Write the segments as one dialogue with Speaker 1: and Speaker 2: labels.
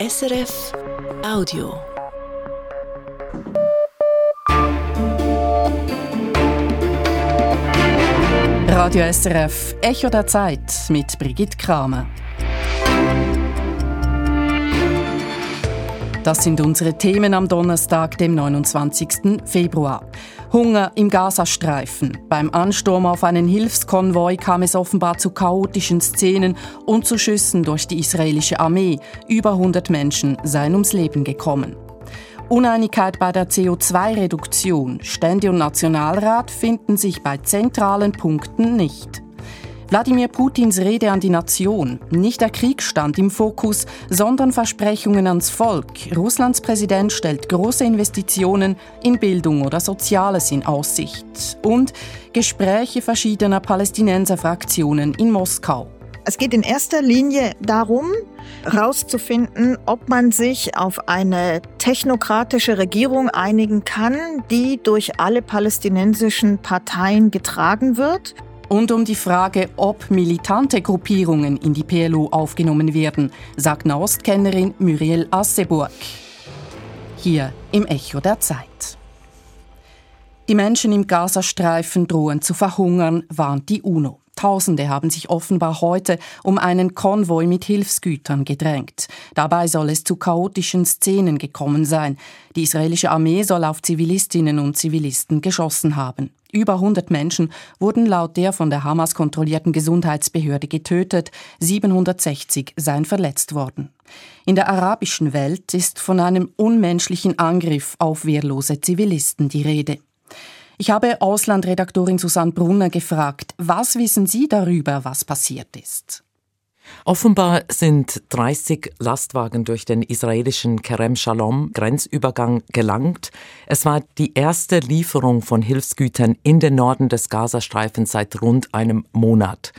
Speaker 1: SRF Audio.
Speaker 2: Radio SRF Echo der Zeit mit Brigitte Kramer. Das sind unsere Themen am Donnerstag, dem 29. Februar. Hunger im Gazastreifen. Beim Ansturm auf einen Hilfskonvoi kam es offenbar zu chaotischen Szenen und zu Schüssen durch die israelische Armee. Über 100 Menschen seien ums Leben gekommen. Uneinigkeit bei der CO2-Reduktion. Stände und Nationalrat finden sich bei zentralen Punkten nicht. Wladimir Putins Rede an die Nation. Nicht der Krieg stand im Fokus, sondern Versprechungen ans Volk. Russlands Präsident stellt große Investitionen in Bildung oder Soziales in Aussicht. Und Gespräche verschiedener Palästinenserfraktionen in Moskau.
Speaker 3: Es geht in erster Linie darum, herauszufinden, ob man sich auf eine technokratische Regierung einigen kann, die durch alle palästinensischen Parteien getragen wird
Speaker 2: und um die Frage, ob militante Gruppierungen in die PLO aufgenommen werden, sagt Nahostkennerin Muriel Asseburg. Hier im Echo der Zeit. Die Menschen im Gazastreifen drohen zu verhungern, warnt die UNO. Tausende haben sich offenbar heute um einen Konvoi mit Hilfsgütern gedrängt. Dabei soll es zu chaotischen Szenen gekommen sein. Die israelische Armee soll auf Zivilistinnen und Zivilisten geschossen haben. Über 100 Menschen wurden laut der von der Hamas kontrollierten Gesundheitsbehörde getötet, 760 seien verletzt worden. In der arabischen Welt ist von einem unmenschlichen Angriff auf wehrlose Zivilisten die Rede. Ich habe Auslandredaktorin Susanne Brunner gefragt, was wissen Sie darüber, was passiert ist?
Speaker 4: Offenbar sind 30 Lastwagen durch den israelischen Kerem Shalom Grenzübergang gelangt. Es war die erste Lieferung von Hilfsgütern in den Norden des Gazastreifens seit rund einem Monat.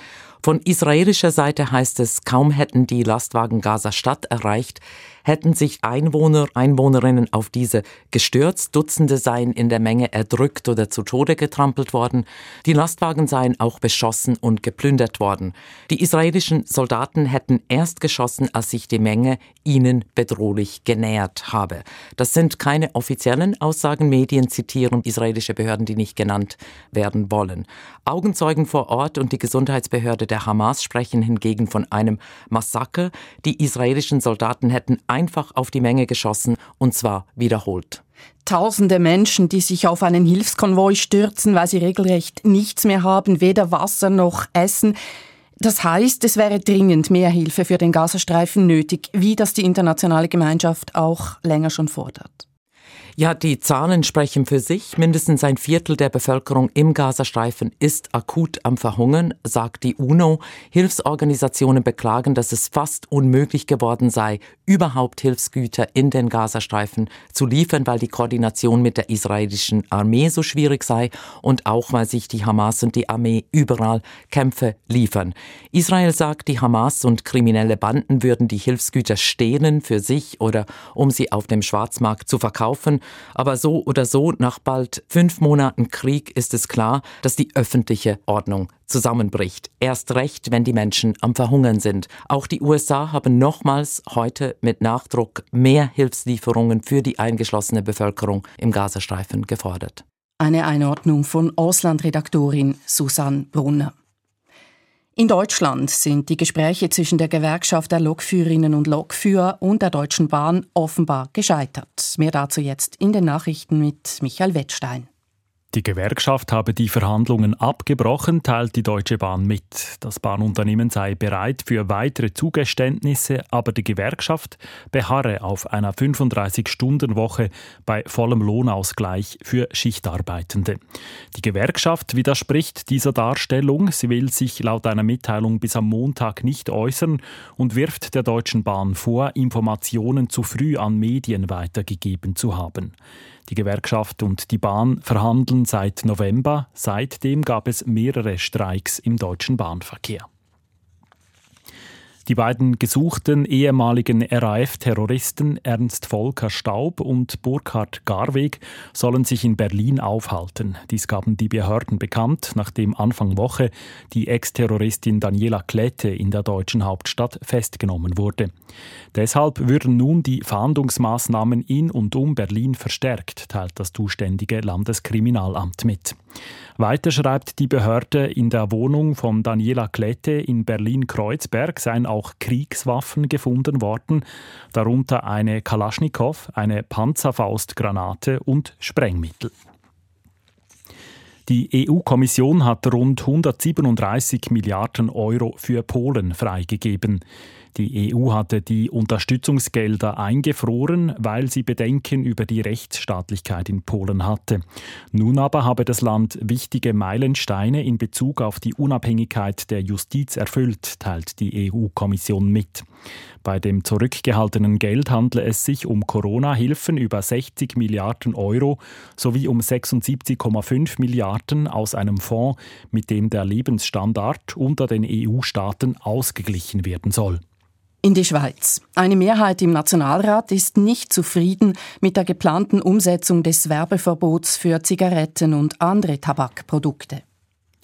Speaker 4: Von israelischer Seite heißt es, kaum hätten die Lastwagen Gaza-Stadt erreicht, hätten sich Einwohner, Einwohnerinnen auf diese gestürzt, Dutzende seien in der Menge erdrückt oder zu Tode getrampelt worden, die Lastwagen seien auch beschossen und geplündert worden. Die israelischen Soldaten hätten erst geschossen, als sich die Menge ihnen bedrohlich genähert habe. Das sind keine offiziellen Aussagen, Medien zitieren israelische Behörden, die nicht genannt werden wollen. Augenzeugen vor Ort und die Gesundheitsbehörde der Hamas sprechen hingegen von einem Massaker. Die israelischen Soldaten hätten einfach auf die Menge geschossen und zwar wiederholt.
Speaker 2: Tausende Menschen, die sich auf einen Hilfskonvoi stürzen, weil sie regelrecht nichts mehr haben, weder Wasser noch Essen. Das heißt, es wäre dringend mehr Hilfe für den Gazastreifen nötig, wie das die internationale Gemeinschaft auch länger schon fordert.
Speaker 4: Ja, die Zahlen sprechen für sich. Mindestens ein Viertel der Bevölkerung im Gazastreifen ist akut am Verhungern, sagt die UNO. Hilfsorganisationen beklagen, dass es fast unmöglich geworden sei, überhaupt Hilfsgüter in den Gazastreifen zu liefern, weil die Koordination mit der israelischen Armee so schwierig sei und auch weil sich die Hamas und die Armee überall Kämpfe liefern. Israel sagt, die Hamas und kriminelle Banden würden die Hilfsgüter stehlen für sich oder um sie auf dem Schwarzmarkt zu verkaufen. Aber so oder so, nach bald fünf Monaten Krieg ist es klar, dass die öffentliche Ordnung zusammenbricht. Erst recht, wenn die Menschen am Verhungern sind. Auch die USA haben nochmals heute mit Nachdruck mehr Hilfslieferungen für die eingeschlossene Bevölkerung im Gazastreifen gefordert.
Speaker 2: Eine Einordnung von Auslandredaktorin Susanne Brunner. In Deutschland sind die Gespräche zwischen der Gewerkschaft der Lokführerinnen und Lokführer und der Deutschen Bahn offenbar gescheitert. Mehr dazu jetzt in den Nachrichten mit Michael Wettstein.
Speaker 5: Die Gewerkschaft habe die Verhandlungen abgebrochen, teilt die Deutsche Bahn mit. Das Bahnunternehmen sei bereit für weitere Zugeständnisse, aber die Gewerkschaft beharre auf einer 35-Stunden-Woche bei vollem Lohnausgleich für Schichtarbeitende. Die Gewerkschaft widerspricht dieser Darstellung. Sie will sich laut einer Mitteilung bis am Montag nicht äußern und wirft der Deutschen Bahn vor, Informationen zu früh an Medien weitergegeben zu haben. Die Gewerkschaft und die Bahn verhandeln seit November. Seitdem gab es mehrere Streiks im deutschen Bahnverkehr. Die beiden gesuchten ehemaligen RAF-Terroristen Ernst Volker Staub und Burkhard Garweg sollen sich in Berlin aufhalten. Dies gaben die Behörden bekannt, nachdem Anfang Woche die Ex-Terroristin Daniela Klette in der deutschen Hauptstadt festgenommen wurde. Deshalb würden nun die Fahndungsmaßnahmen in und um Berlin verstärkt, teilt das zuständige Landeskriminalamt mit. Weiter schreibt die Behörde, in der Wohnung von Daniela Klette in Berlin-Kreuzberg seien auch Kriegswaffen gefunden worden, darunter eine Kalaschnikow, eine Panzerfaustgranate und Sprengmittel. Die EU-Kommission hat rund 137 Milliarden Euro für Polen freigegeben. Die EU hatte die Unterstützungsgelder eingefroren, weil sie Bedenken über die Rechtsstaatlichkeit in Polen hatte. Nun aber habe das Land wichtige Meilensteine in Bezug auf die Unabhängigkeit der Justiz erfüllt, teilt die EU-Kommission mit. Bei dem zurückgehaltenen Geld handle es sich um Corona-Hilfen über 60 Milliarden Euro sowie um 76,5 Milliarden aus einem Fonds, mit dem der Lebensstandard unter den EU-Staaten ausgeglichen werden soll.
Speaker 2: In die Schweiz. Eine Mehrheit im Nationalrat ist nicht zufrieden mit der geplanten Umsetzung des Werbeverbots für Zigaretten und andere Tabakprodukte.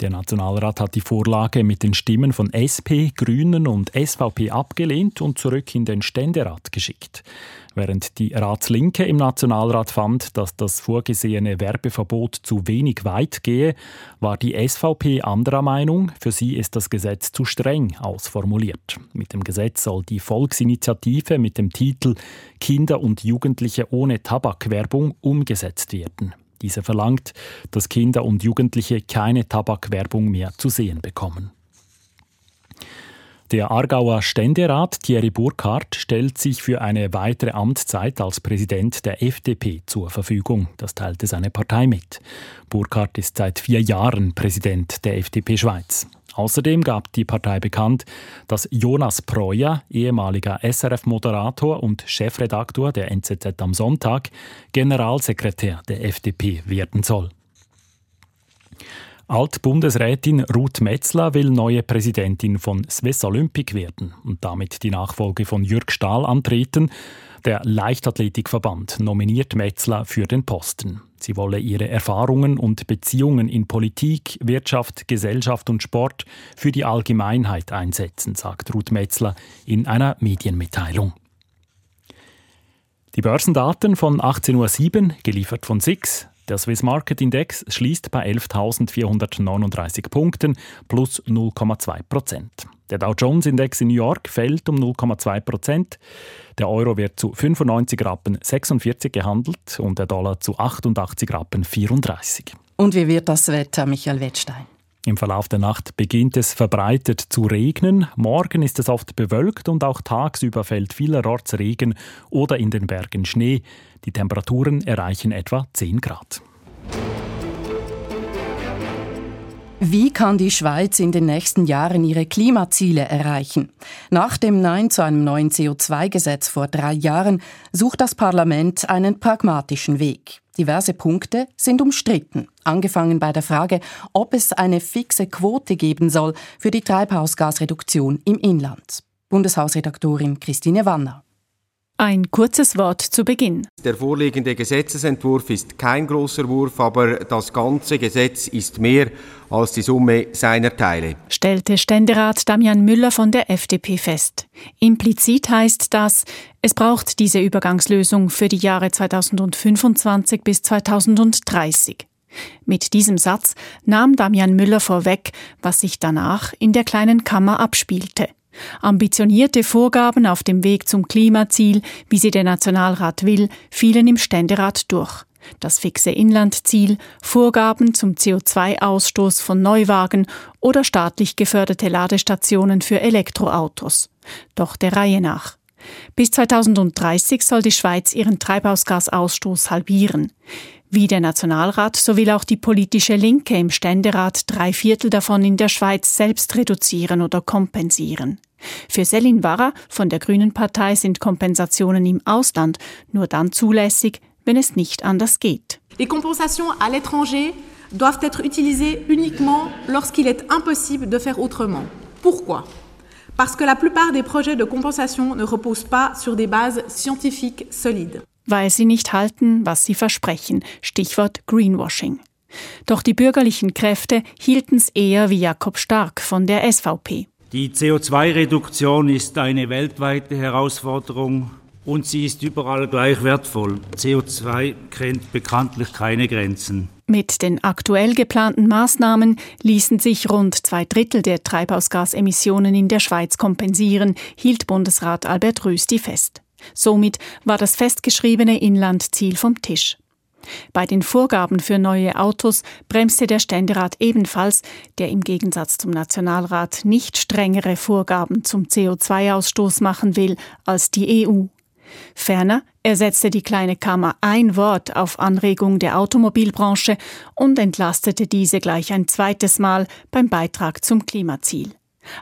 Speaker 5: Der Nationalrat hat die Vorlage mit den Stimmen von SP, Grünen und SVP abgelehnt und zurück in den Ständerat geschickt. Während die Ratslinke im Nationalrat fand, dass das vorgesehene Werbeverbot zu wenig weit gehe, war die SVP anderer Meinung. Für sie ist das Gesetz zu streng ausformuliert. Mit dem Gesetz soll die Volksinitiative mit dem Titel Kinder und Jugendliche ohne Tabakwerbung umgesetzt werden. Diese verlangt, dass Kinder und Jugendliche keine Tabakwerbung mehr zu sehen bekommen. Der Aargauer Ständerat Thierry Burkhardt stellt sich für eine weitere Amtszeit als Präsident der FDP zur Verfügung. Das teilte seine Partei mit. Burkhardt ist seit vier Jahren Präsident der FDP Schweiz. Außerdem gab die Partei bekannt, dass Jonas Preuer, ehemaliger SRF-Moderator und Chefredaktor der NZZ am Sonntag, Generalsekretär der FDP werden soll. Altbundesrätin Ruth Metzler will neue Präsidentin von Swiss Olympic werden und damit die Nachfolge von Jürg Stahl antreten. Der Leichtathletikverband nominiert Metzler für den Posten. Sie wolle ihre Erfahrungen und Beziehungen in Politik, Wirtschaft, Gesellschaft und Sport für die Allgemeinheit einsetzen, sagt Ruth Metzler in einer Medienmitteilung. Die Börsendaten von 18.07 Uhr, geliefert von SIX, der Swiss Market Index schließt bei 11.439 Punkten plus 0,2 Prozent. Der Dow Jones Index in New York fällt um 0,2 Prozent. Der Euro wird zu 95 Rappen 46 gehandelt und der Dollar zu 88 Rappen 34.
Speaker 2: Und wie wird das Wetter, Michael Wettstein?
Speaker 5: Im Verlauf der Nacht beginnt es verbreitet zu regnen. Morgen ist es oft bewölkt und auch tagsüber fällt vielerorts Regen oder in den Bergen Schnee. Die Temperaturen erreichen etwa 10 Grad.
Speaker 2: Wie kann die Schweiz in den nächsten Jahren ihre Klimaziele erreichen? Nach dem Nein zu einem neuen CO2-Gesetz vor drei Jahren sucht das Parlament einen pragmatischen Weg. Diverse Punkte sind umstritten, angefangen bei der Frage, ob es eine fixe Quote geben soll für die Treibhausgasreduktion im Inland. Bundeshausredaktorin Christine Wanner.
Speaker 6: Ein kurzes Wort zu Beginn.
Speaker 7: Der vorliegende Gesetzesentwurf ist kein großer Wurf, aber das ganze Gesetz ist mehr als die Summe seiner Teile,
Speaker 6: stellte Ständerat Damian Müller von der FDP fest. Implizit heißt das, es braucht diese Übergangslösung für die Jahre 2025 bis 2030. Mit diesem Satz nahm Damian Müller vorweg, was sich danach in der kleinen Kammer abspielte. Ambitionierte Vorgaben auf dem Weg zum Klimaziel, wie sie der Nationalrat will, fielen im Ständerat durch. Das fixe Inlandziel, Vorgaben zum CO2-Ausstoß von Neuwagen oder staatlich geförderte Ladestationen für Elektroautos. Doch der Reihe nach. Bis 2030 soll die Schweiz ihren Treibhausgasausstoß halbieren. Wie der Nationalrat, so will auch die politische Linke im Ständerat drei Viertel davon in der Schweiz selbst reduzieren oder kompensieren. Für Selin Warra von der Grünen Partei sind Kompensationen im Ausland nur dann zulässig, wenn es nicht anders geht.
Speaker 8: Les compensations à l'étranger doivent être utilisées uniquement lorsqu'il est impossible de faire autrement. Pourquoi parce que la plupart des projets de compensation ne reposent pas sur des bases scientifiques solides.
Speaker 6: Weil sie nicht halten, was sie versprechen. Stichwort Greenwashing. Doch die bürgerlichen Kräfte hielten es eher wie Jakob Stark von der SVP.
Speaker 9: Die CO2-Reduktion ist eine weltweite Herausforderung und sie ist überall gleich wertvoll. CO2 kennt bekanntlich keine Grenzen.
Speaker 6: Mit den aktuell geplanten Maßnahmen ließen sich rund zwei Drittel der Treibhausgasemissionen in der Schweiz kompensieren, hielt Bundesrat Albert Rösti fest. Somit war das festgeschriebene Inlandziel vom Tisch. Bei den Vorgaben für neue Autos bremste der Ständerat ebenfalls, der im Gegensatz zum Nationalrat nicht strengere Vorgaben zum CO2-Ausstoß machen will als die EU. Ferner ersetzte die kleine Kammer ein Wort auf Anregung der Automobilbranche und entlastete diese gleich ein zweites Mal beim Beitrag zum Klimaziel.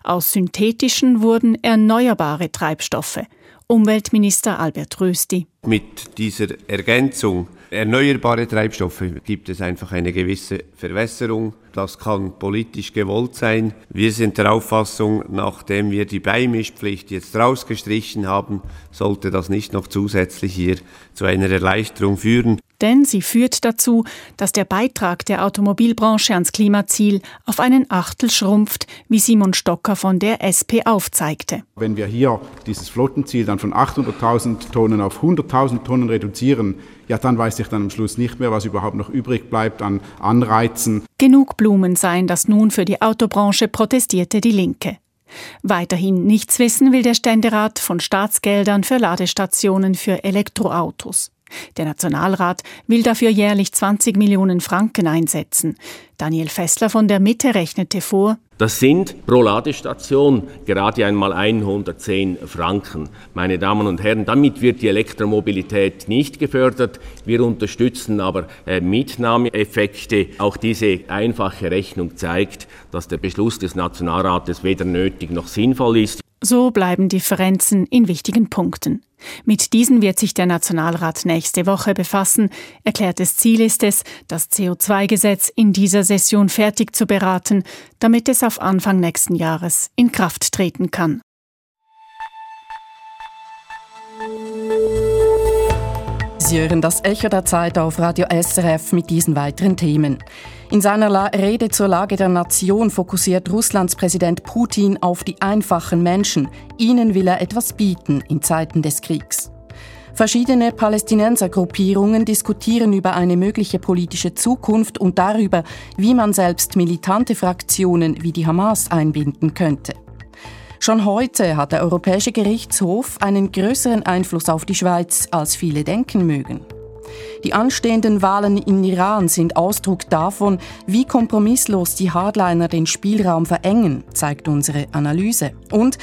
Speaker 6: Aus synthetischen wurden erneuerbare Treibstoffe. Umweltminister Albert Rösti.
Speaker 7: Mit dieser Ergänzung erneuerbare Treibstoffe gibt es einfach eine gewisse Verwässerung. Das kann politisch gewollt sein. Wir sind der Auffassung, nachdem wir die Beimischpflicht jetzt rausgestrichen haben, sollte das nicht noch zusätzlich hier zu einer Erleichterung führen
Speaker 6: denn sie führt dazu, dass der Beitrag der Automobilbranche ans Klimaziel auf einen Achtel schrumpft, wie Simon Stocker von der SP aufzeigte.
Speaker 10: Wenn wir hier dieses Flottenziel dann von 800.000 Tonnen auf 100.000 Tonnen reduzieren, ja, dann weiß ich dann am Schluss nicht mehr, was überhaupt noch übrig bleibt an Anreizen.
Speaker 6: Genug Blumen seien das nun für die Autobranche, protestierte die Linke. Weiterhin nichts wissen will der Ständerat von Staatsgeldern für Ladestationen für Elektroautos. Der Nationalrat will dafür jährlich 20 Millionen Franken einsetzen. Daniel Fessler von der Mitte rechnete vor,
Speaker 11: das sind pro Ladestation gerade einmal 110 Franken. Meine Damen und Herren, damit wird die Elektromobilität nicht gefördert. Wir unterstützen aber äh, Mitnahmeeffekte. Auch diese einfache Rechnung zeigt, dass der Beschluss des Nationalrates weder nötig noch sinnvoll ist.
Speaker 6: So bleiben Differenzen in wichtigen Punkten. Mit diesen wird sich der Nationalrat nächste Woche befassen. Erklärtes Ziel ist es, das CO2-Gesetz in dieser Session fertig zu beraten, damit es auf Anfang nächsten Jahres in Kraft treten kann.
Speaker 2: Sie hören das Echo der Zeit auf Radio SRF mit diesen weiteren Themen. In seiner Rede zur Lage der Nation fokussiert Russlands Präsident Putin auf die einfachen Menschen. Ihnen will er etwas bieten in Zeiten des Kriegs. Verschiedene Palästinensergruppierungen diskutieren über eine mögliche politische Zukunft und darüber, wie man selbst militante Fraktionen wie die Hamas einbinden könnte. Schon heute hat der Europäische Gerichtshof einen größeren Einfluss auf die Schweiz, als viele denken mögen. Die anstehenden Wahlen in Iran sind Ausdruck davon, wie kompromisslos die Hardliner den Spielraum verengen, zeigt unsere Analyse. Und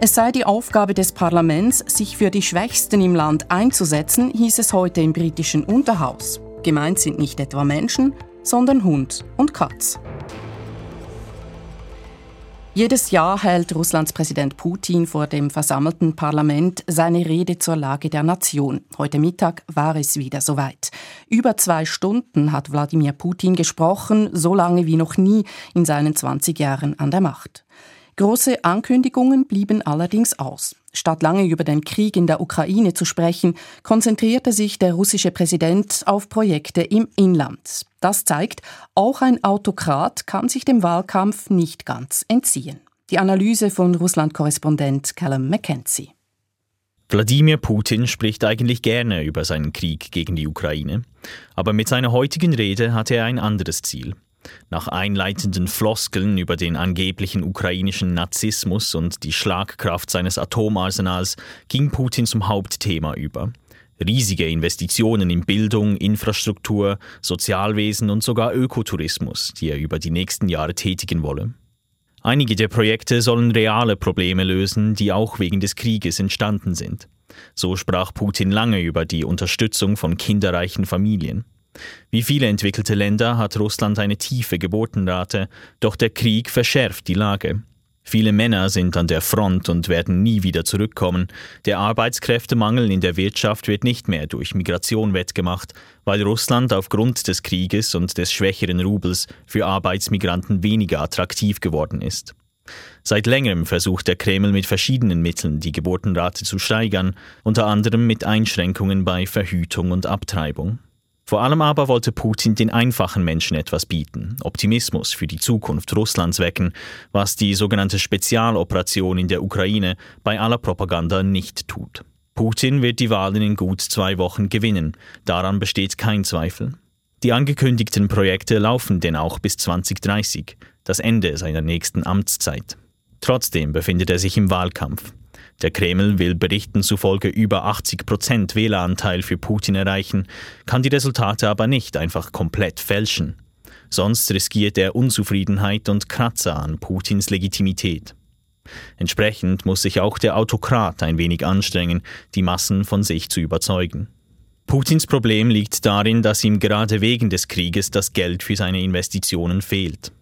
Speaker 2: es sei die Aufgabe des Parlaments, sich für die Schwächsten im Land einzusetzen, hieß es heute im britischen Unterhaus. Gemeint sind nicht etwa Menschen, sondern Hund und Katz. Jedes Jahr hält Russlands Präsident Putin vor dem versammelten Parlament seine Rede zur Lage der Nation. Heute Mittag war es wieder soweit. Über zwei Stunden hat Wladimir Putin gesprochen, so lange wie noch nie in seinen 20 Jahren an der Macht. Große Ankündigungen blieben allerdings aus. Statt lange über den Krieg in der Ukraine zu sprechen, konzentrierte sich der russische Präsident auf Projekte im Inland. Das zeigt, auch ein Autokrat kann sich dem Wahlkampf nicht ganz entziehen. Die Analyse von Russland-Korrespondent Callum McKenzie.
Speaker 12: Wladimir Putin spricht eigentlich gerne über seinen Krieg gegen die Ukraine, aber mit seiner heutigen Rede hatte er ein anderes Ziel. Nach einleitenden Floskeln über den angeblichen ukrainischen Narzissmus und die Schlagkraft seines Atomarsenals ging Putin zum Hauptthema über. Riesige Investitionen in Bildung, Infrastruktur, Sozialwesen und sogar Ökotourismus, die er über die nächsten Jahre tätigen wolle. Einige der Projekte sollen reale Probleme lösen, die auch wegen des Krieges entstanden sind. So sprach Putin lange über die Unterstützung von kinderreichen Familien. Wie viele entwickelte Länder hat Russland eine tiefe Geburtenrate, doch der Krieg verschärft die Lage. Viele Männer sind an der Front und werden nie wieder zurückkommen. Der Arbeitskräftemangel in der Wirtschaft wird nicht mehr durch Migration wettgemacht, weil Russland aufgrund des Krieges und des schwächeren Rubels für Arbeitsmigranten weniger attraktiv geworden ist. Seit längerem versucht der Kreml mit verschiedenen Mitteln die Geburtenrate zu steigern, unter anderem mit Einschränkungen bei Verhütung und Abtreibung. Vor allem aber wollte Putin den einfachen Menschen etwas bieten, Optimismus für die Zukunft Russlands wecken, was die sogenannte Spezialoperation in der Ukraine bei aller Propaganda nicht tut. Putin wird die Wahlen in gut zwei Wochen gewinnen, daran besteht kein Zweifel. Die angekündigten Projekte laufen denn auch bis 2030, das Ende seiner nächsten Amtszeit. Trotzdem befindet er sich im Wahlkampf. Der Kreml will Berichten zufolge über 80 Prozent Wähleranteil für Putin erreichen, kann die Resultate aber nicht einfach komplett fälschen. Sonst riskiert er Unzufriedenheit und Kratzer an Putins Legitimität. Entsprechend muss sich auch der Autokrat ein wenig anstrengen, die Massen von sich zu überzeugen. Putins Problem liegt darin, dass ihm gerade wegen des Krieges das Geld für seine Investitionen fehlt.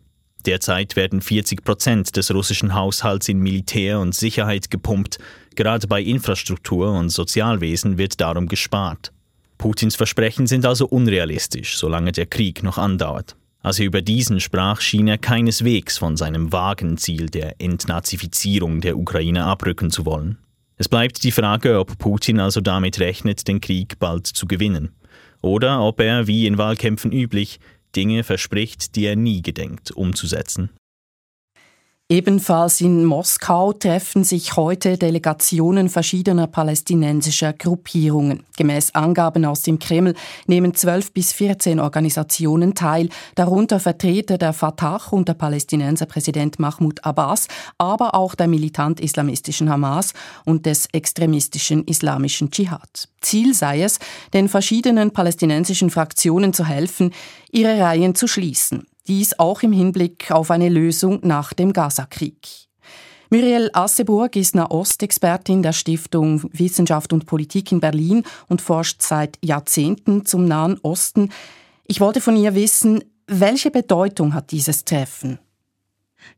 Speaker 12: Derzeit werden 40 Prozent des russischen Haushalts in Militär und Sicherheit gepumpt. Gerade bei Infrastruktur und Sozialwesen wird darum gespart. Putins Versprechen sind also unrealistisch, solange der Krieg noch andauert. Als er über diesen sprach, schien er keineswegs von seinem vagen Ziel der Entnazifizierung der Ukraine abrücken zu wollen. Es bleibt die Frage, ob Putin also damit rechnet, den Krieg bald zu gewinnen. Oder ob er, wie in Wahlkämpfen üblich, Dinge verspricht, die er nie gedenkt umzusetzen.
Speaker 2: Ebenfalls in Moskau treffen sich heute Delegationen verschiedener palästinensischer Gruppierungen. Gemäß Angaben aus dem Kreml nehmen zwölf bis vierzehn Organisationen teil, darunter Vertreter der Fatah und der Palästinenserpräsident Mahmoud Abbas, aber auch der militant-islamistischen Hamas und des extremistischen islamischen Dschihad. Ziel sei es, den verschiedenen palästinensischen Fraktionen zu helfen, ihre Reihen zu schließen. Dies auch im Hinblick auf eine Lösung nach dem Gazakrieg. Muriel Asseburg ist Nahostexpertin der Stiftung Wissenschaft und Politik in Berlin und forscht seit Jahrzehnten zum Nahen Osten. Ich wollte von ihr wissen, welche Bedeutung hat dieses Treffen?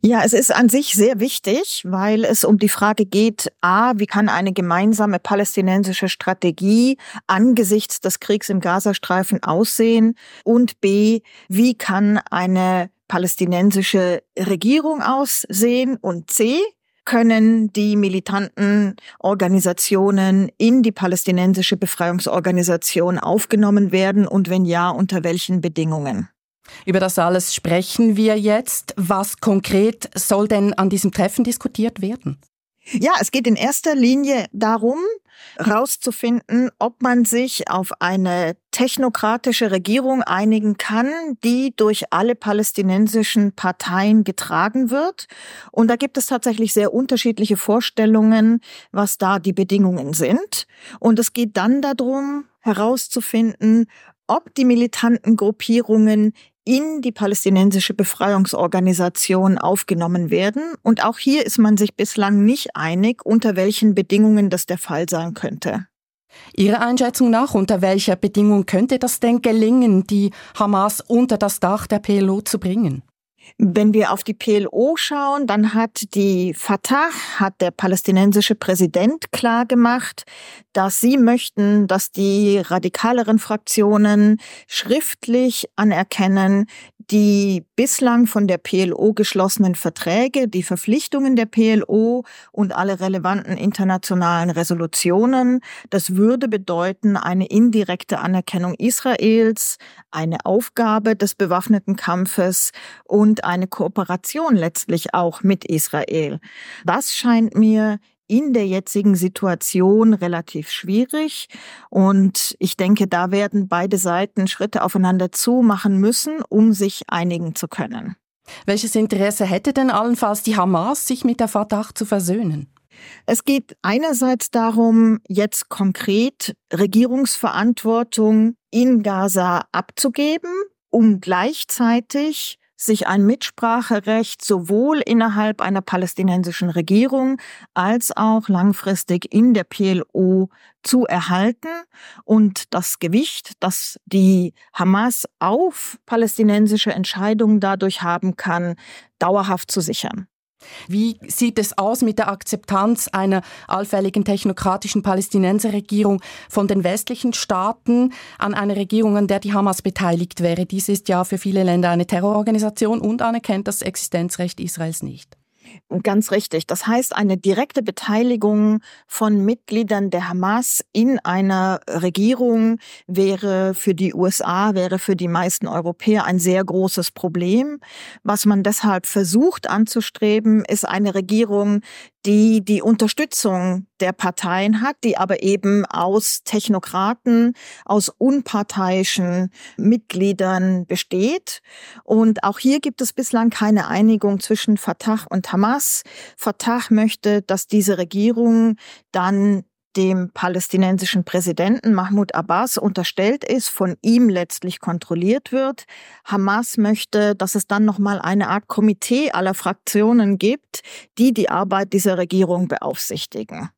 Speaker 3: Ja, es ist an sich sehr wichtig, weil es um die Frage geht, a, wie kann eine gemeinsame palästinensische Strategie angesichts des Kriegs im Gazastreifen aussehen? Und b, wie kann eine palästinensische Regierung aussehen? Und c, können die militanten Organisationen in die palästinensische Befreiungsorganisation aufgenommen werden? Und wenn ja, unter welchen Bedingungen?
Speaker 2: Über das alles sprechen wir jetzt. Was konkret soll denn an diesem Treffen diskutiert werden?
Speaker 3: Ja, es geht in erster Linie darum, herauszufinden, ob man sich auf eine technokratische Regierung einigen kann, die durch alle palästinensischen Parteien getragen wird. Und da gibt es tatsächlich sehr unterschiedliche Vorstellungen, was da die Bedingungen sind. Und es geht dann darum, herauszufinden, ob die militanten Gruppierungen in die palästinensische Befreiungsorganisation aufgenommen werden. Und auch hier ist man sich bislang nicht einig, unter welchen Bedingungen das der Fall sein könnte.
Speaker 2: Ihrer Einschätzung nach, unter welcher Bedingung könnte das denn gelingen, die Hamas unter das Dach der PLO zu bringen?
Speaker 3: Wenn wir auf die PLO schauen, dann hat die Fatah, hat der palästinensische Präsident klar gemacht, dass sie möchten, dass die radikaleren Fraktionen schriftlich anerkennen, die bislang von der PLO geschlossenen Verträge, die Verpflichtungen der PLO und alle relevanten internationalen Resolutionen. Das würde bedeuten eine indirekte Anerkennung Israels, eine Aufgabe des bewaffneten Kampfes und eine Kooperation letztlich auch mit Israel. Das scheint mir in der jetzigen Situation relativ schwierig. Und ich denke, da werden beide Seiten Schritte aufeinander zu machen müssen, um sich einigen zu können.
Speaker 2: Welches Interesse hätte denn allenfalls die Hamas, sich mit der Fatah zu versöhnen?
Speaker 3: Es geht einerseits darum, jetzt konkret Regierungsverantwortung in Gaza abzugeben, um gleichzeitig sich ein Mitspracherecht sowohl innerhalb einer palästinensischen Regierung als auch langfristig in der PLO zu erhalten und das Gewicht, das die Hamas auf palästinensische Entscheidungen dadurch haben kann, dauerhaft zu sichern.
Speaker 2: Wie sieht es aus mit der Akzeptanz einer allfälligen technokratischen Palästinenserregierung von den westlichen Staaten an einer Regierung, an der die Hamas beteiligt wäre? Dies ist ja für viele Länder eine Terrororganisation und anerkennt das Existenzrecht Israels nicht.
Speaker 3: Ganz richtig. Das heißt, eine direkte Beteiligung von Mitgliedern der Hamas in einer Regierung wäre für die USA, wäre für die meisten Europäer ein sehr großes Problem. Was man deshalb versucht anzustreben, ist eine Regierung, die die Unterstützung der Parteien hat, die aber eben aus Technokraten, aus unparteiischen Mitgliedern besteht. Und auch hier gibt es bislang keine Einigung zwischen Fatah und Hamas. Fatah möchte, dass diese Regierung dann dem palästinensischen Präsidenten Mahmoud Abbas unterstellt ist, von ihm letztlich kontrolliert wird. Hamas möchte, dass es dann noch mal eine Art Komitee aller Fraktionen gibt, die die Arbeit dieser Regierung beaufsichtigen.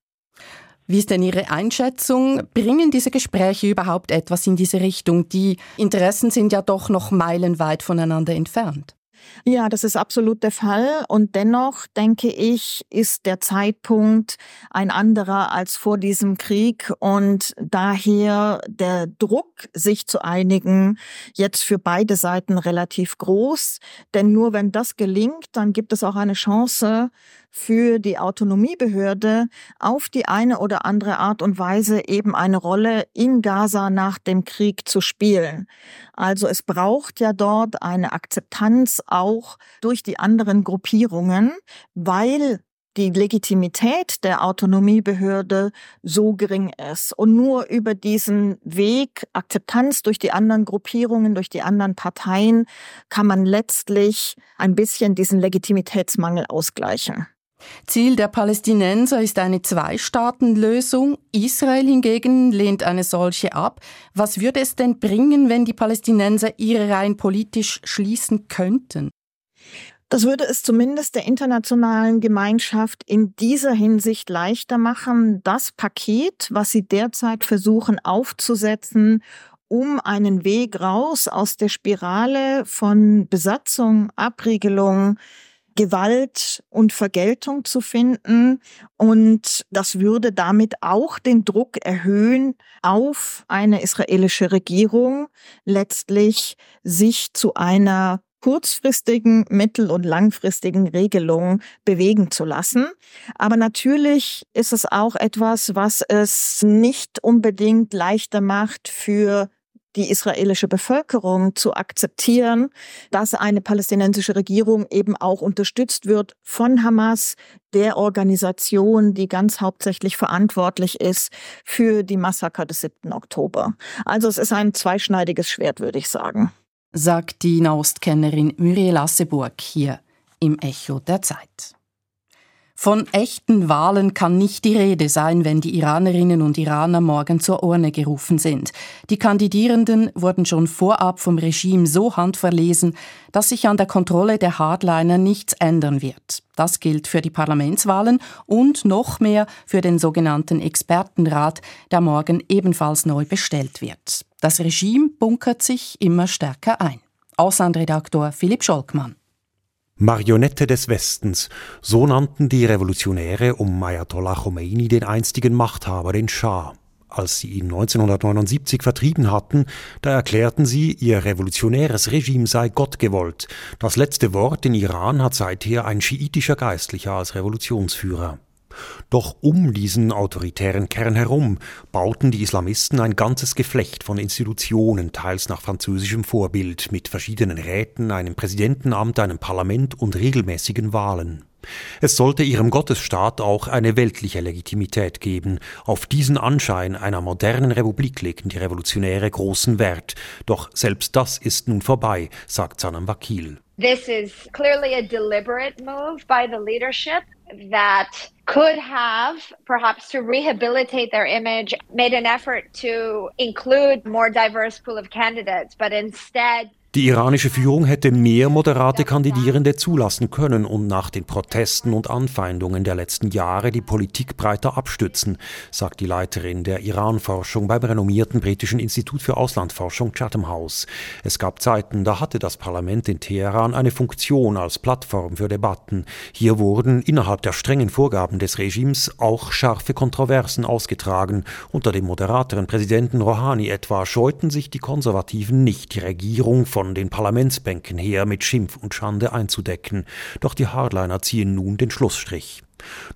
Speaker 2: Wie ist denn Ihre Einschätzung? Bringen diese Gespräche überhaupt etwas in diese Richtung? Die Interessen sind ja doch noch meilenweit voneinander entfernt.
Speaker 3: Ja, das ist absolut der Fall. Und dennoch denke ich, ist der Zeitpunkt ein anderer als vor diesem Krieg und daher der Druck, sich zu einigen, jetzt für beide Seiten relativ groß. Denn nur wenn das gelingt, dann gibt es auch eine Chance für die Autonomiebehörde auf die eine oder andere Art und Weise eben eine Rolle in Gaza nach dem Krieg zu spielen. Also es braucht ja dort eine Akzeptanz auch durch die anderen Gruppierungen, weil die Legitimität der Autonomiebehörde so gering ist. Und nur über diesen Weg Akzeptanz durch die anderen Gruppierungen, durch die anderen Parteien kann man letztlich ein bisschen diesen Legitimitätsmangel ausgleichen.
Speaker 2: Ziel der Palästinenser ist eine Zwei-Staaten-Lösung. Israel hingegen lehnt eine solche ab. Was würde es denn bringen, wenn die Palästinenser ihre Reihen politisch schließen könnten?
Speaker 3: Das würde es zumindest der internationalen Gemeinschaft in dieser Hinsicht leichter machen, das Paket, was sie derzeit versuchen aufzusetzen, um einen Weg raus aus der Spirale von Besatzung, Abriegelung, Gewalt und Vergeltung zu finden. Und das würde damit auch den Druck erhöhen auf eine israelische Regierung, letztlich sich zu einer kurzfristigen, mittel- und langfristigen Regelung bewegen zu lassen. Aber natürlich ist es auch etwas, was es nicht unbedingt leichter macht für die israelische Bevölkerung zu akzeptieren, dass eine palästinensische Regierung eben auch unterstützt wird von Hamas, der Organisation, die ganz hauptsächlich verantwortlich ist für die Massaker des 7. Oktober. Also es ist ein zweischneidiges Schwert, würde ich sagen.
Speaker 2: Sagt die Nahostkennerin Muriel Asseburg hier im Echo der Zeit. Von echten Wahlen kann nicht die Rede sein, wenn die Iranerinnen und Iraner morgen zur Urne gerufen sind. Die Kandidierenden wurden schon vorab vom Regime so handverlesen, dass sich an der Kontrolle der Hardliner nichts ändern wird. Das gilt für die Parlamentswahlen und noch mehr für den sogenannten Expertenrat, der morgen ebenfalls neu bestellt wird. Das Regime bunkert sich immer stärker ein. Auslandredaktor Philipp Scholkmann.
Speaker 13: Marionette des Westens, so nannten die Revolutionäre um Ayatollah Khomeini den einstigen Machthaber, den Schah. Als sie ihn 1979 vertrieben hatten, da erklärten sie, ihr revolutionäres Regime sei Gott gewollt. Das letzte Wort in Iran hat seither ein schiitischer Geistlicher als Revolutionsführer. Doch um diesen autoritären Kern herum bauten die Islamisten ein ganzes Geflecht von Institutionen, teils nach französischem Vorbild, mit verschiedenen Räten, einem Präsidentenamt, einem Parlament und regelmäßigen Wahlen. Es sollte ihrem Gottesstaat auch eine weltliche Legitimität geben. Auf diesen Anschein einer modernen Republik legten die Revolutionäre großen Wert. Doch selbst das ist nun vorbei, sagt Sanam Wakil.
Speaker 14: This is clearly a deliberate move by the leadership that could have, perhaps to rehabilitate their image, made an effort to include more diverse pool of candidates, but instead
Speaker 13: Die iranische Führung hätte mehr moderate Kandidierende zulassen können und nach den Protesten und Anfeindungen der letzten Jahre die Politik breiter abstützen, sagt die Leiterin der Iran-Forschung beim renommierten britischen Institut für Auslandforschung Chatham House. Es gab Zeiten, da hatte das Parlament in Teheran eine Funktion als Plattform für Debatten. Hier wurden innerhalb der strengen Vorgaben des Regimes auch scharfe Kontroversen ausgetragen. Unter dem moderateren Präsidenten Rouhani etwa scheuten sich die Konservativen nicht, die Regierung von den Parlamentsbänken her mit Schimpf und Schande einzudecken. Doch die Hardliner ziehen nun den Schlussstrich.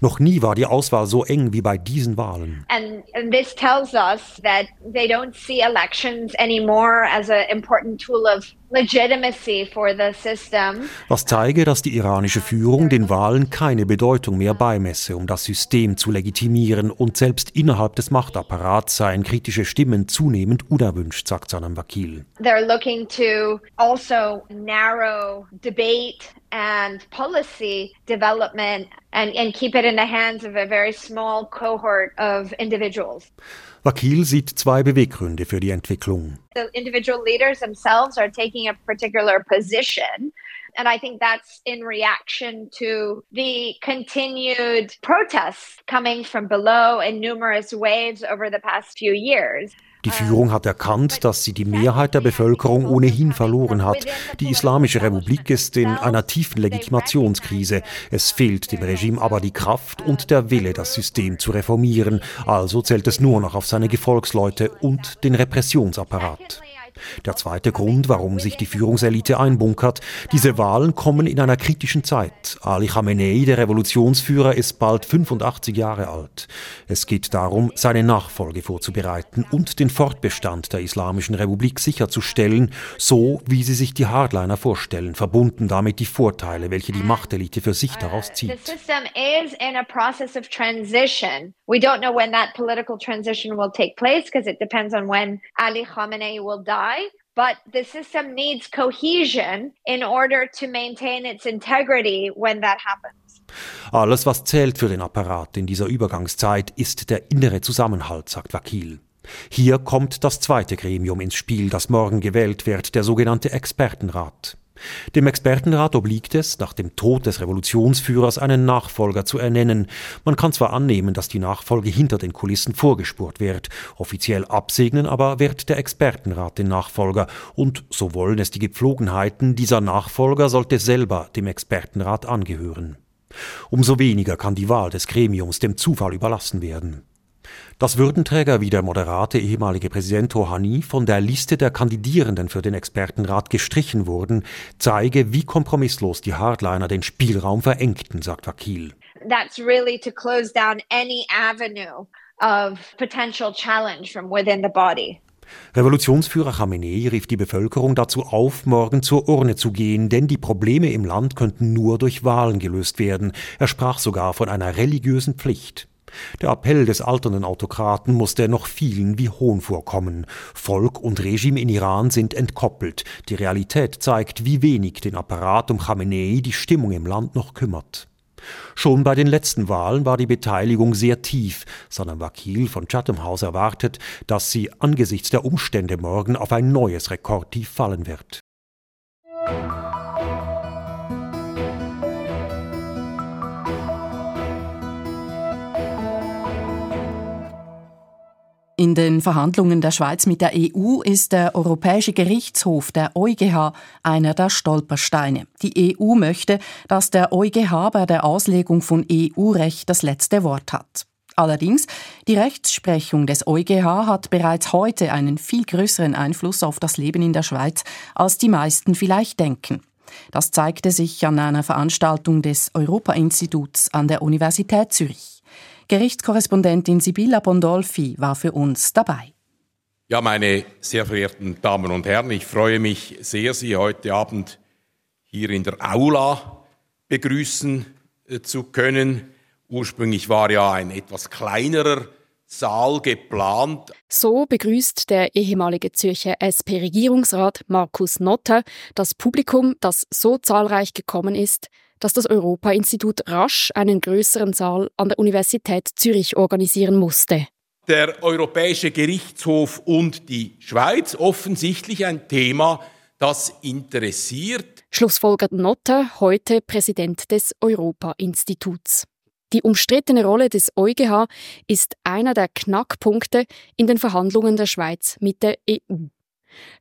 Speaker 13: Noch nie war die Auswahl so eng wie bei diesen Wahlen.
Speaker 14: And, and this tells us that they don't see elections anymore as an important tool of legitimacy for the system.
Speaker 13: Was zeige, dass die iranische Führung den Wahlen keine Bedeutung mehr beimesse, um das System zu legitimieren und selbst innerhalb des Machtapparats seien kritische Stimmen zunehmend unerwünscht, sagt Sanam Vakil.
Speaker 14: They're looking to also narrow debate and policy development and, and keep it in the hands of a very small cohort of individuals.
Speaker 13: Vakil sieht zwei Beweggründe für die Entwicklung.
Speaker 14: The individual leaders themselves are taking a particular position. And I think that's in reaction to the continued protests coming from below in numerous waves over the past few years.
Speaker 13: Die Führung hat erkannt, dass sie die Mehrheit der Bevölkerung ohnehin verloren hat. Die Islamische Republik ist in einer tiefen Legitimationskrise. Es fehlt dem Regime aber die Kraft und der Wille, das System zu reformieren. Also zählt es nur noch auf seine Gefolgsleute und den Repressionsapparat. Der zweite Grund, warum sich die Führungselite einbunkert, diese Wahlen kommen in einer kritischen Zeit. Ali Khamenei, der Revolutionsführer, ist bald 85 Jahre alt. Es geht darum, seine Nachfolge vorzubereiten und den Fortbestand der Islamischen Republik sicherzustellen, so wie sie sich die Hardliner vorstellen, verbunden damit die Vorteile, welche die Machtelite für sich daraus zieht.
Speaker 14: We don't know when that political transition will take place because it depends on when Ali Khamenei will die. But the system needs cohesion in order to maintain its integrity when that happens.
Speaker 13: Alles, was zählt für den Apparat in dieser Übergangszeit, ist der innere Zusammenhalt, sagt Vakil. Hier kommt das zweite Gremium ins Spiel, das morgen gewählt wird, der sogenannte Expertenrat. Dem Expertenrat obliegt es, nach dem Tod des Revolutionsführers einen Nachfolger zu ernennen. Man kann zwar annehmen, dass die Nachfolge hinter den Kulissen vorgespurt wird, offiziell absegnen aber wird der Expertenrat den Nachfolger, und so wollen es die Gepflogenheiten, dieser Nachfolger sollte selber dem Expertenrat angehören. Umso weniger kann die Wahl des Gremiums dem Zufall überlassen werden. Dass Würdenträger wie der moderate ehemalige Präsident Rouhani von der Liste der Kandidierenden für den Expertenrat gestrichen wurden, zeige, wie kompromisslos die Hardliner den Spielraum verengten, sagt Vakil.
Speaker 14: That's really to close down any avenue of potential challenge from within the body.
Speaker 13: Revolutionsführer Khamenei rief die Bevölkerung dazu auf, morgen zur Urne zu gehen, denn die Probleme im Land könnten nur durch Wahlen gelöst werden. Er sprach sogar von einer religiösen Pflicht. Der Appell des alternden Autokraten muss dennoch vielen wie Hohn vorkommen. Volk und Regime in Iran sind entkoppelt. Die Realität zeigt, wie wenig den Apparat um Khamenei die Stimmung im Land noch kümmert. Schon bei den letzten Wahlen war die Beteiligung sehr tief. Sanam Vakil von Chatham House erwartet, dass sie angesichts der Umstände morgen auf ein neues Rekordtief fallen wird.
Speaker 2: In den Verhandlungen der Schweiz mit der EU ist der Europäische Gerichtshof, der EuGH, einer der Stolpersteine. Die EU möchte, dass der EuGH bei der Auslegung von EU-Recht das letzte Wort hat. Allerdings, die Rechtsprechung des EuGH hat bereits heute einen viel größeren Einfluss auf das Leben in der Schweiz, als die meisten vielleicht denken. Das zeigte sich an einer Veranstaltung des Europa-Instituts an der Universität Zürich. Gerichtskorrespondentin Sibylla Bondolfi war für uns dabei.
Speaker 15: Ja, meine sehr verehrten Damen und Herren, ich freue mich sehr, Sie heute Abend hier in der Aula begrüßen äh, zu können. Ursprünglich war ja ein etwas kleinerer Saal geplant.
Speaker 16: So begrüßt der ehemalige Zürcher SP-Regierungsrat Markus Notter das Publikum, das so zahlreich gekommen ist, dass das Europa-Institut rasch einen größeren Saal an der Universität Zürich organisieren musste.
Speaker 15: Der Europäische Gerichtshof und die Schweiz offensichtlich ein Thema, das interessiert.
Speaker 16: Schlussfolgert Notter, heute Präsident des Europa-Instituts. Die umstrittene Rolle des EuGH ist einer der Knackpunkte in den Verhandlungen der Schweiz mit der EU.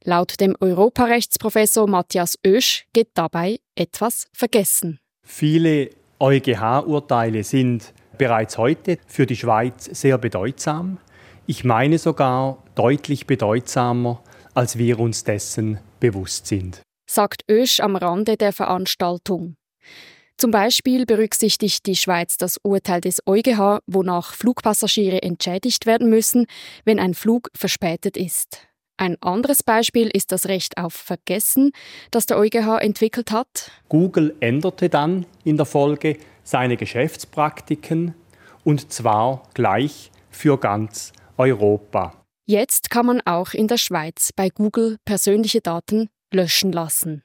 Speaker 16: Laut dem Europarechtsprofessor Matthias Oesch geht dabei etwas vergessen.
Speaker 17: Viele EuGH-Urteile sind bereits heute für die Schweiz sehr bedeutsam. Ich meine sogar deutlich bedeutsamer, als wir uns dessen bewusst sind.
Speaker 16: Sagt Ösch am Rande der Veranstaltung. Zum Beispiel berücksichtigt die Schweiz das Urteil des EuGH, wonach Flugpassagiere entschädigt werden müssen, wenn ein Flug verspätet ist. Ein anderes Beispiel ist das Recht auf Vergessen, das der EuGH entwickelt hat.
Speaker 17: Google änderte dann in der Folge seine Geschäftspraktiken und zwar gleich für ganz Europa.
Speaker 16: Jetzt kann man auch in der Schweiz bei Google persönliche Daten löschen lassen.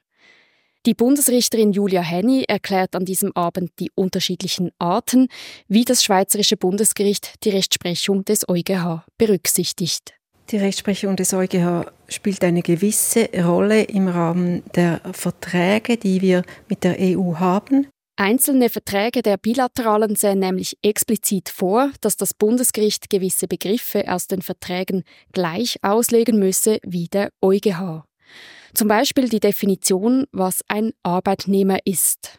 Speaker 16: Die Bundesrichterin Julia Henny erklärt an diesem Abend die unterschiedlichen Arten, wie das Schweizerische Bundesgericht die Rechtsprechung des EuGH berücksichtigt.
Speaker 18: Die Rechtsprechung des EuGH spielt eine gewisse Rolle im Rahmen der Verträge, die wir mit der EU haben.
Speaker 16: Einzelne Verträge der Bilateralen sehen nämlich explizit vor, dass das Bundesgericht gewisse Begriffe aus den Verträgen gleich auslegen müsse wie der EuGH. Zum Beispiel die Definition, was ein Arbeitnehmer ist.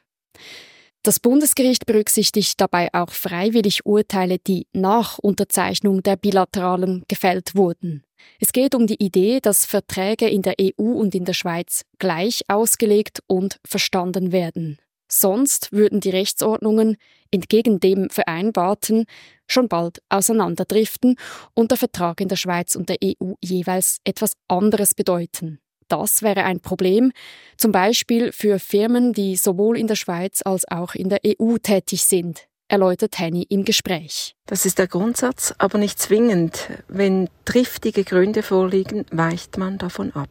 Speaker 16: Das Bundesgericht berücksichtigt dabei auch freiwillig Urteile, die nach Unterzeichnung der Bilateralen gefällt wurden. Es geht um die Idee, dass Verträge in der EU und in der Schweiz gleich ausgelegt und verstanden werden. Sonst würden die Rechtsordnungen entgegen dem Vereinbarten schon bald auseinanderdriften und der Vertrag in der Schweiz und der EU jeweils etwas anderes bedeuten. Das wäre ein Problem, zum Beispiel für Firmen, die sowohl in der Schweiz als auch in der EU tätig sind, erläutert Henny im Gespräch.
Speaker 18: Das ist der Grundsatz, aber nicht zwingend. Wenn triftige Gründe vorliegen, weicht man davon ab.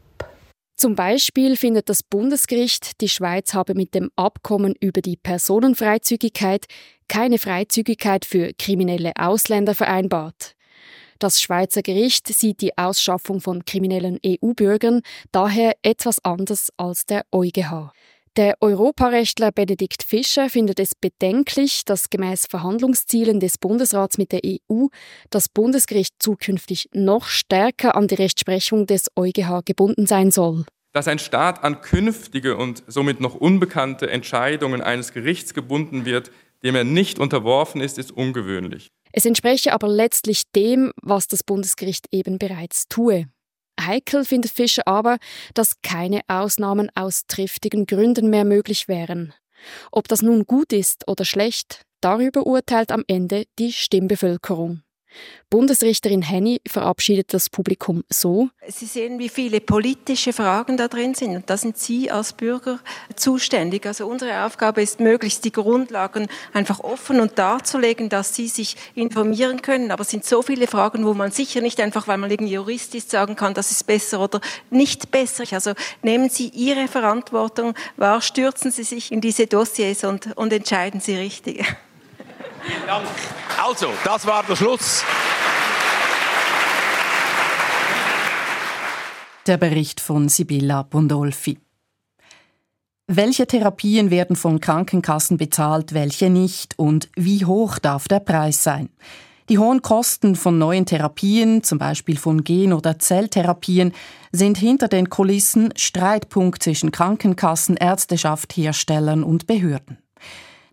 Speaker 16: Zum Beispiel findet das Bundesgericht, die Schweiz habe mit dem Abkommen über die Personenfreizügigkeit keine Freizügigkeit für kriminelle Ausländer vereinbart. Das Schweizer Gericht sieht die Ausschaffung von kriminellen EU-Bürgern daher etwas anders als der EuGH. Der Europarechtler Benedikt Fischer findet es bedenklich, dass gemäß Verhandlungszielen des Bundesrats mit der EU das Bundesgericht zukünftig noch stärker an die Rechtsprechung des EuGH gebunden sein soll.
Speaker 19: Dass ein Staat an künftige und somit noch unbekannte Entscheidungen eines Gerichts gebunden wird, dem er nicht unterworfen ist, ist ungewöhnlich.
Speaker 16: Es entspreche aber letztlich dem, was das Bundesgericht eben bereits tue. Heikel findet Fischer aber, dass keine Ausnahmen aus triftigen Gründen mehr möglich wären. Ob das nun gut ist oder schlecht, darüber urteilt am Ende die Stimmbevölkerung. Bundesrichterin Henny verabschiedet das Publikum so.
Speaker 18: Sie sehen, wie viele politische Fragen da drin sind. Und da sind Sie als Bürger zuständig. Also unsere Aufgabe ist, möglichst die Grundlagen einfach offen und darzulegen, dass Sie sich informieren können. Aber es sind so viele Fragen, wo man sicher nicht einfach, weil man irgendwie Jurist ist, sagen kann, das ist besser oder nicht besser. Also nehmen Sie Ihre Verantwortung wahr, stürzen Sie sich in diese Dossiers und, und entscheiden Sie richtig.
Speaker 20: Vielen Dank. Also, das war der Schluss.
Speaker 2: Der Bericht von Sibylla Bondolfi. Welche Therapien werden von Krankenkassen bezahlt, welche nicht und wie hoch darf der Preis sein? Die hohen Kosten von neuen Therapien, zum Beispiel von Gen- oder Zelltherapien, sind hinter den Kulissen Streitpunkt zwischen Krankenkassen, Ärzteschaft, Herstellern und Behörden.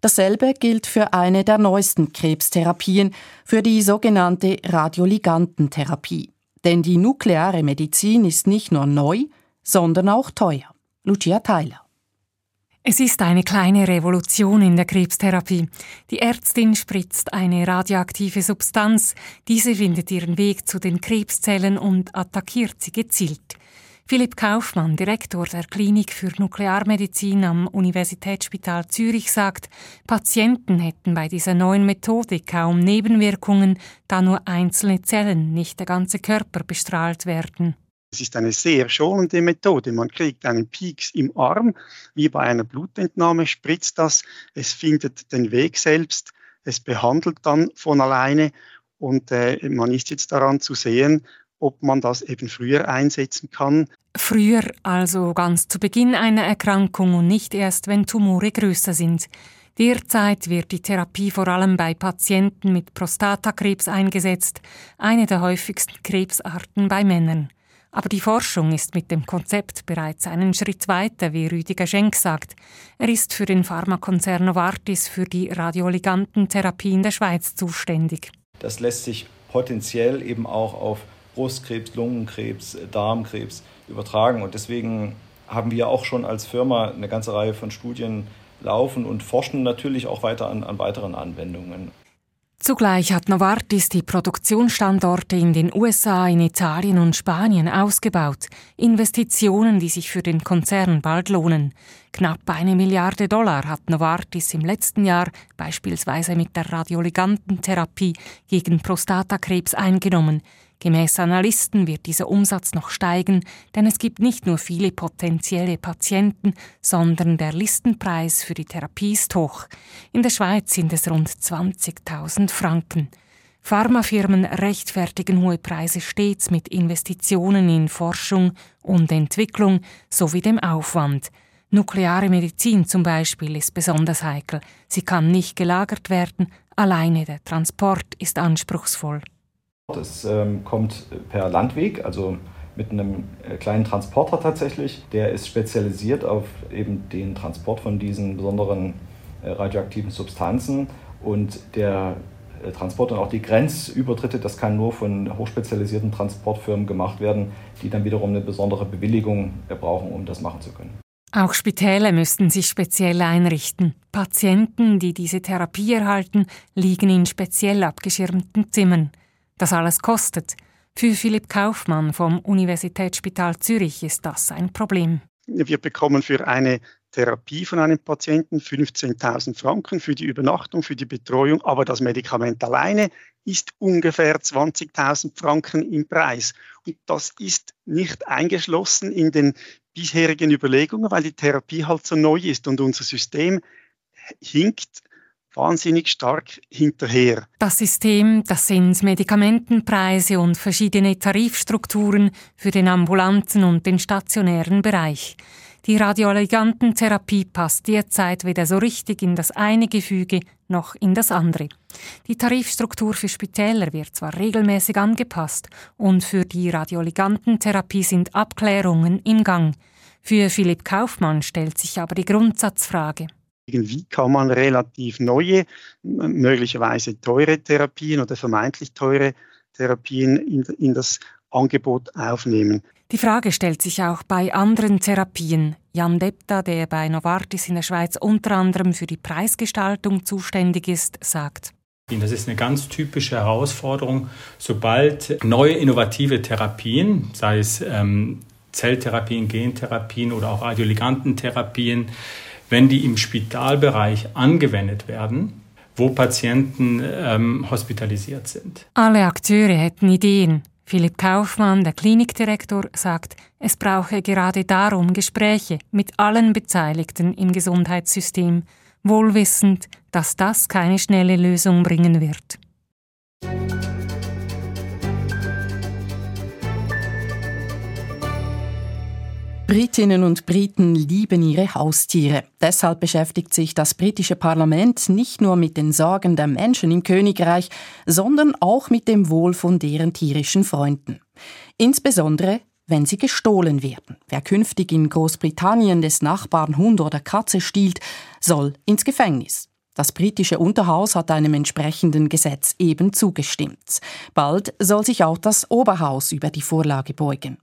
Speaker 2: Dasselbe gilt für eine der neuesten Krebstherapien, für die sogenannte Radioligantentherapie. Denn die nukleare Medizin ist nicht nur neu, sondern auch teuer. Lucia Theiler.
Speaker 21: Es ist eine kleine Revolution in der Krebstherapie. Die Ärztin spritzt eine radioaktive Substanz. Diese findet ihren Weg zu den Krebszellen und attackiert sie gezielt. Philipp Kaufmann, Direktor der Klinik für Nuklearmedizin am Universitätsspital Zürich, sagt, Patienten hätten bei dieser neuen Methode kaum Nebenwirkungen, da nur einzelne Zellen, nicht der ganze Körper bestrahlt werden.
Speaker 22: Es ist eine sehr schonende Methode. Man kriegt einen Pieks im Arm, wie bei einer Blutentnahme spritzt das. Es findet den Weg selbst, es behandelt dann von alleine und äh, man ist jetzt daran zu sehen, ob man das eben früher einsetzen kann.
Speaker 21: Früher, also ganz zu Beginn einer Erkrankung und nicht erst, wenn Tumore größer sind. Derzeit wird die Therapie vor allem bei Patienten mit Prostatakrebs eingesetzt, eine der häufigsten Krebsarten bei Männern. Aber die Forschung ist mit dem Konzept bereits einen Schritt weiter, wie Rüdiger Schenk sagt. Er ist für den Pharmakonzern Novartis für die Radioligantentherapie in der Schweiz zuständig.
Speaker 23: Das lässt sich potenziell eben auch auf Brustkrebs, Lungenkrebs, Darmkrebs übertragen. Und deswegen
Speaker 24: haben wir auch schon als Firma eine ganze Reihe von Studien laufen und forschen natürlich auch weiter an, an weiteren Anwendungen.
Speaker 21: Zugleich hat Novartis die Produktionsstandorte in den USA, in Italien und Spanien ausgebaut. Investitionen, die sich für den Konzern bald lohnen. Knapp eine Milliarde Dollar hat Novartis im letzten Jahr beispielsweise mit der Radioligantentherapie gegen Prostatakrebs eingenommen. Gemäß Analysten wird dieser Umsatz noch steigen, denn es gibt nicht nur viele potenzielle Patienten, sondern der Listenpreis für die Therapie ist hoch. In der Schweiz sind es rund 20.000 Franken. Pharmafirmen rechtfertigen hohe Preise stets mit Investitionen in Forschung und Entwicklung sowie dem Aufwand. Nukleare Medizin zum Beispiel ist besonders heikel. Sie kann nicht gelagert werden, alleine der Transport ist anspruchsvoll.
Speaker 24: Es ähm, kommt per Landweg, also mit einem äh, kleinen Transporter tatsächlich. Der ist spezialisiert auf eben den Transport von diesen besonderen äh, radioaktiven Substanzen und der äh, Transport und auch die Grenzübertritte, das kann nur von hochspezialisierten Transportfirmen gemacht werden, die dann wiederum eine besondere Bewilligung äh, brauchen, um das machen zu können.
Speaker 21: Auch Spitäle müssten sich speziell einrichten. Patienten, die diese Therapie erhalten, liegen in speziell abgeschirmten Zimmern. Das alles kostet. Für Philipp Kaufmann vom Universitätsspital Zürich ist das ein Problem.
Speaker 22: Wir bekommen für eine Therapie von einem Patienten 15.000 Franken für die Übernachtung, für die Betreuung, aber das Medikament alleine ist ungefähr 20.000 Franken im Preis. Und das ist nicht eingeschlossen in den bisherigen Überlegungen, weil die Therapie halt so neu ist und unser System hinkt wahnsinnig stark hinterher.
Speaker 21: Das System, das sind Medikamentenpreise und verschiedene Tarifstrukturen für den ambulanten und den stationären Bereich. Die Radioligantentherapie passt derzeit weder so richtig in das eine Gefüge noch in das andere. Die Tarifstruktur für Spitäler wird zwar regelmäßig angepasst und für die Radioligantentherapie sind Abklärungen im Gang. Für Philipp Kaufmann stellt sich aber die Grundsatzfrage.
Speaker 22: Wie kann man relativ neue, möglicherweise teure Therapien oder vermeintlich teure Therapien in, in das Angebot aufnehmen?
Speaker 21: Die Frage stellt sich auch bei anderen Therapien. Jan Depta, der bei Novartis in der Schweiz unter anderem für die Preisgestaltung zuständig ist, sagt.
Speaker 25: Das ist eine ganz typische Herausforderung, sobald neue innovative Therapien, sei es ähm, Zelltherapien, Gentherapien oder auch Radioligantentherapien, wenn die im Spitalbereich angewendet werden, wo Patienten ähm, hospitalisiert sind.
Speaker 21: Alle Akteure hätten Ideen. Philipp Kaufmann, der Klinikdirektor, sagt, es brauche gerade darum Gespräche mit allen Beteiligten im Gesundheitssystem, wohlwissend, dass das keine schnelle Lösung bringen wird.
Speaker 2: Britinnen und Briten lieben ihre Haustiere. Deshalb beschäftigt sich das britische Parlament nicht nur mit den Sorgen der Menschen im Königreich, sondern auch mit dem Wohl von deren tierischen Freunden. Insbesondere wenn sie gestohlen werden. Wer künftig in Großbritannien des Nachbarn Hund oder Katze stiehlt, soll ins Gefängnis. Das britische Unterhaus hat einem entsprechenden Gesetz eben zugestimmt. Bald soll sich auch das Oberhaus über die Vorlage beugen.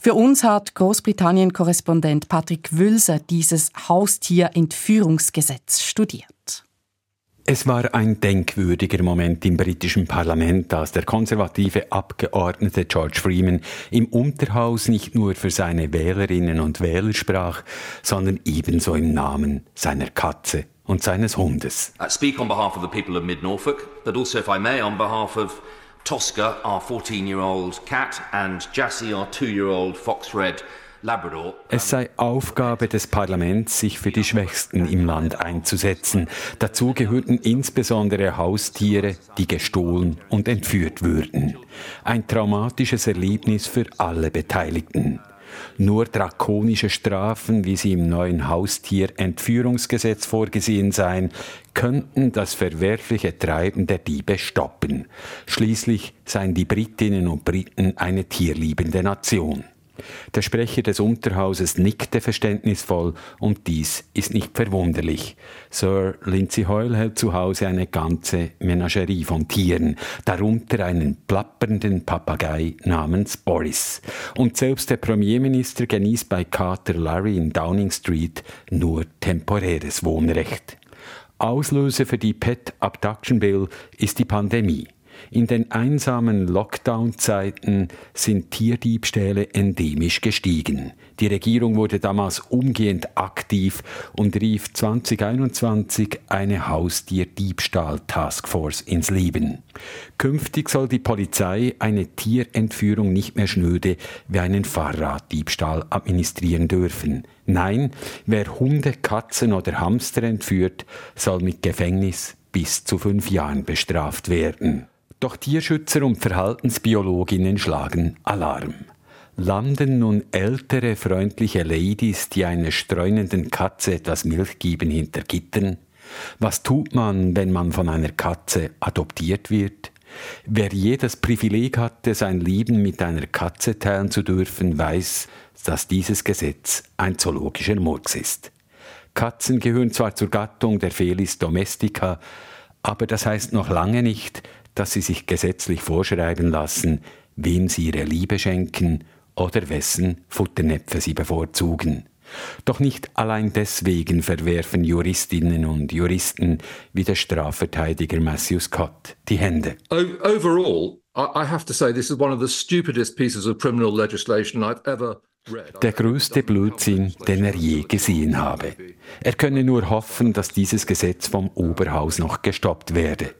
Speaker 2: Für uns hat Großbritannien-Korrespondent Patrick Wülser dieses Haustierentführungsgesetz studiert.
Speaker 23: Es war ein denkwürdiger Moment im britischen Parlament, als der konservative Abgeordnete George Freeman im Unterhaus nicht nur für seine Wählerinnen und Wähler sprach, sondern ebenso im Namen seiner Katze und seines Hundes.
Speaker 26: I speak on behalf of the people of Mid Norfolk, but also, if I may, on behalf of Tosca, our 14-year-old cat, and Jassy, our two-year-old fox red Labrador.
Speaker 23: Es sei Aufgabe des Parlaments, sich für die Schwächsten im Land einzusetzen. Dazu gehörten insbesondere Haustiere, die gestohlen und entführt würden. Ein traumatisches Erlebnis für alle Beteiligten. Nur drakonische Strafen, wie sie im neuen Haustierentführungsgesetz vorgesehen seien, könnten das verwerfliche Treiben der Diebe stoppen. Schließlich seien die Britinnen und Briten eine tierliebende Nation. Der Sprecher des Unterhauses nickte verständnisvoll und dies ist nicht verwunderlich. Sir Lindsay Hoyle hält zu Hause eine ganze Menagerie von Tieren, darunter einen plappernden Papagei namens Boris. Und selbst der Premierminister genießt bei Carter Larry in Downing Street nur temporäres Wohnrecht. Auslöser für die Pet Abduction Bill ist die Pandemie. In den einsamen Lockdown-Zeiten sind Tierdiebstähle endemisch gestiegen. Die Regierung wurde damals umgehend aktiv und rief 2021 eine Haustierdiebstahl-Taskforce ins Leben. Künftig soll die Polizei eine Tierentführung nicht mehr schnöde wie einen Fahrraddiebstahl administrieren dürfen. Nein, wer Hunde, Katzen oder Hamster entführt, soll mit Gefängnis bis zu fünf Jahren bestraft werden. Doch Tierschützer und Verhaltensbiologinnen schlagen Alarm. Landen nun ältere, freundliche Ladies, die einer streunenden Katze etwas Milch geben, hinter Gittern? Was tut man, wenn man von einer Katze adoptiert wird? Wer jedes Privileg hatte, sein Leben mit einer Katze teilen zu dürfen, weiß, dass dieses Gesetz ein zoologischer Murks ist. Katzen gehören zwar zur Gattung der Felis domestica, aber das heißt noch lange nicht, dass sie sich gesetzlich vorschreiben lassen, wem sie ihre Liebe schenken oder wessen Futternäpfe sie bevorzugen. Doch nicht allein deswegen verwerfen Juristinnen und Juristen wie der Strafverteidiger Matthew Scott die Hände.
Speaker 27: Overall, I have to say this is one of the stupidest pieces of criminal legislation I've ever
Speaker 23: der größte Blödsinn, den er je gesehen habe. Er könne nur hoffen, dass dieses Gesetz vom Oberhaus noch gestoppt werde.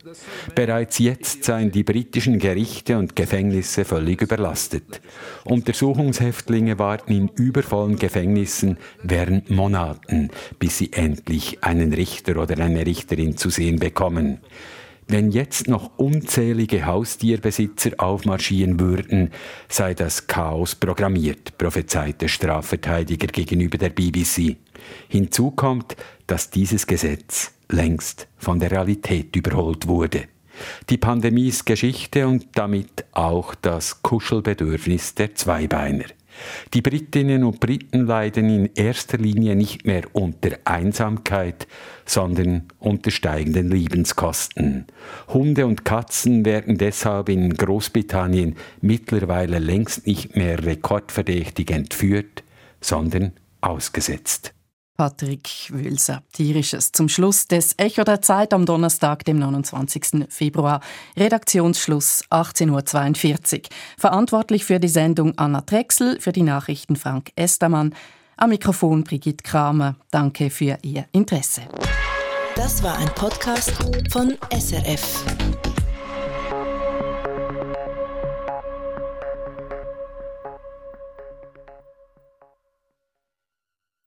Speaker 23: Bereits jetzt seien die britischen Gerichte und Gefängnisse völlig überlastet. Untersuchungshäftlinge warten in übervollen Gefängnissen während Monaten, bis sie endlich einen Richter oder eine Richterin zu sehen bekommen. Wenn jetzt noch unzählige Haustierbesitzer aufmarschieren würden, sei das Chaos programmiert, prophezeit der Strafverteidiger gegenüber der BBC. Hinzu kommt, dass dieses Gesetz längst von der Realität überholt wurde. Die Pandemie ist Geschichte und damit auch das Kuschelbedürfnis der Zweibeiner. Die Britinnen und Briten leiden in erster Linie nicht mehr unter Einsamkeit, sondern unter steigenden Lebenskosten. Hunde und Katzen werden deshalb in Großbritannien mittlerweile längst nicht mehr rekordverdächtig entführt, sondern ausgesetzt.
Speaker 2: Patrick Wülser. Tierisches zum Schluss des Echo der Zeit am Donnerstag, dem 29. Februar. Redaktionsschluss 18.42 Uhr. Verantwortlich für die Sendung Anna Drechsel, für die Nachrichten Frank Estermann. Am Mikrofon Brigitte Kramer. Danke für Ihr Interesse.
Speaker 28: Das war ein Podcast von SRF.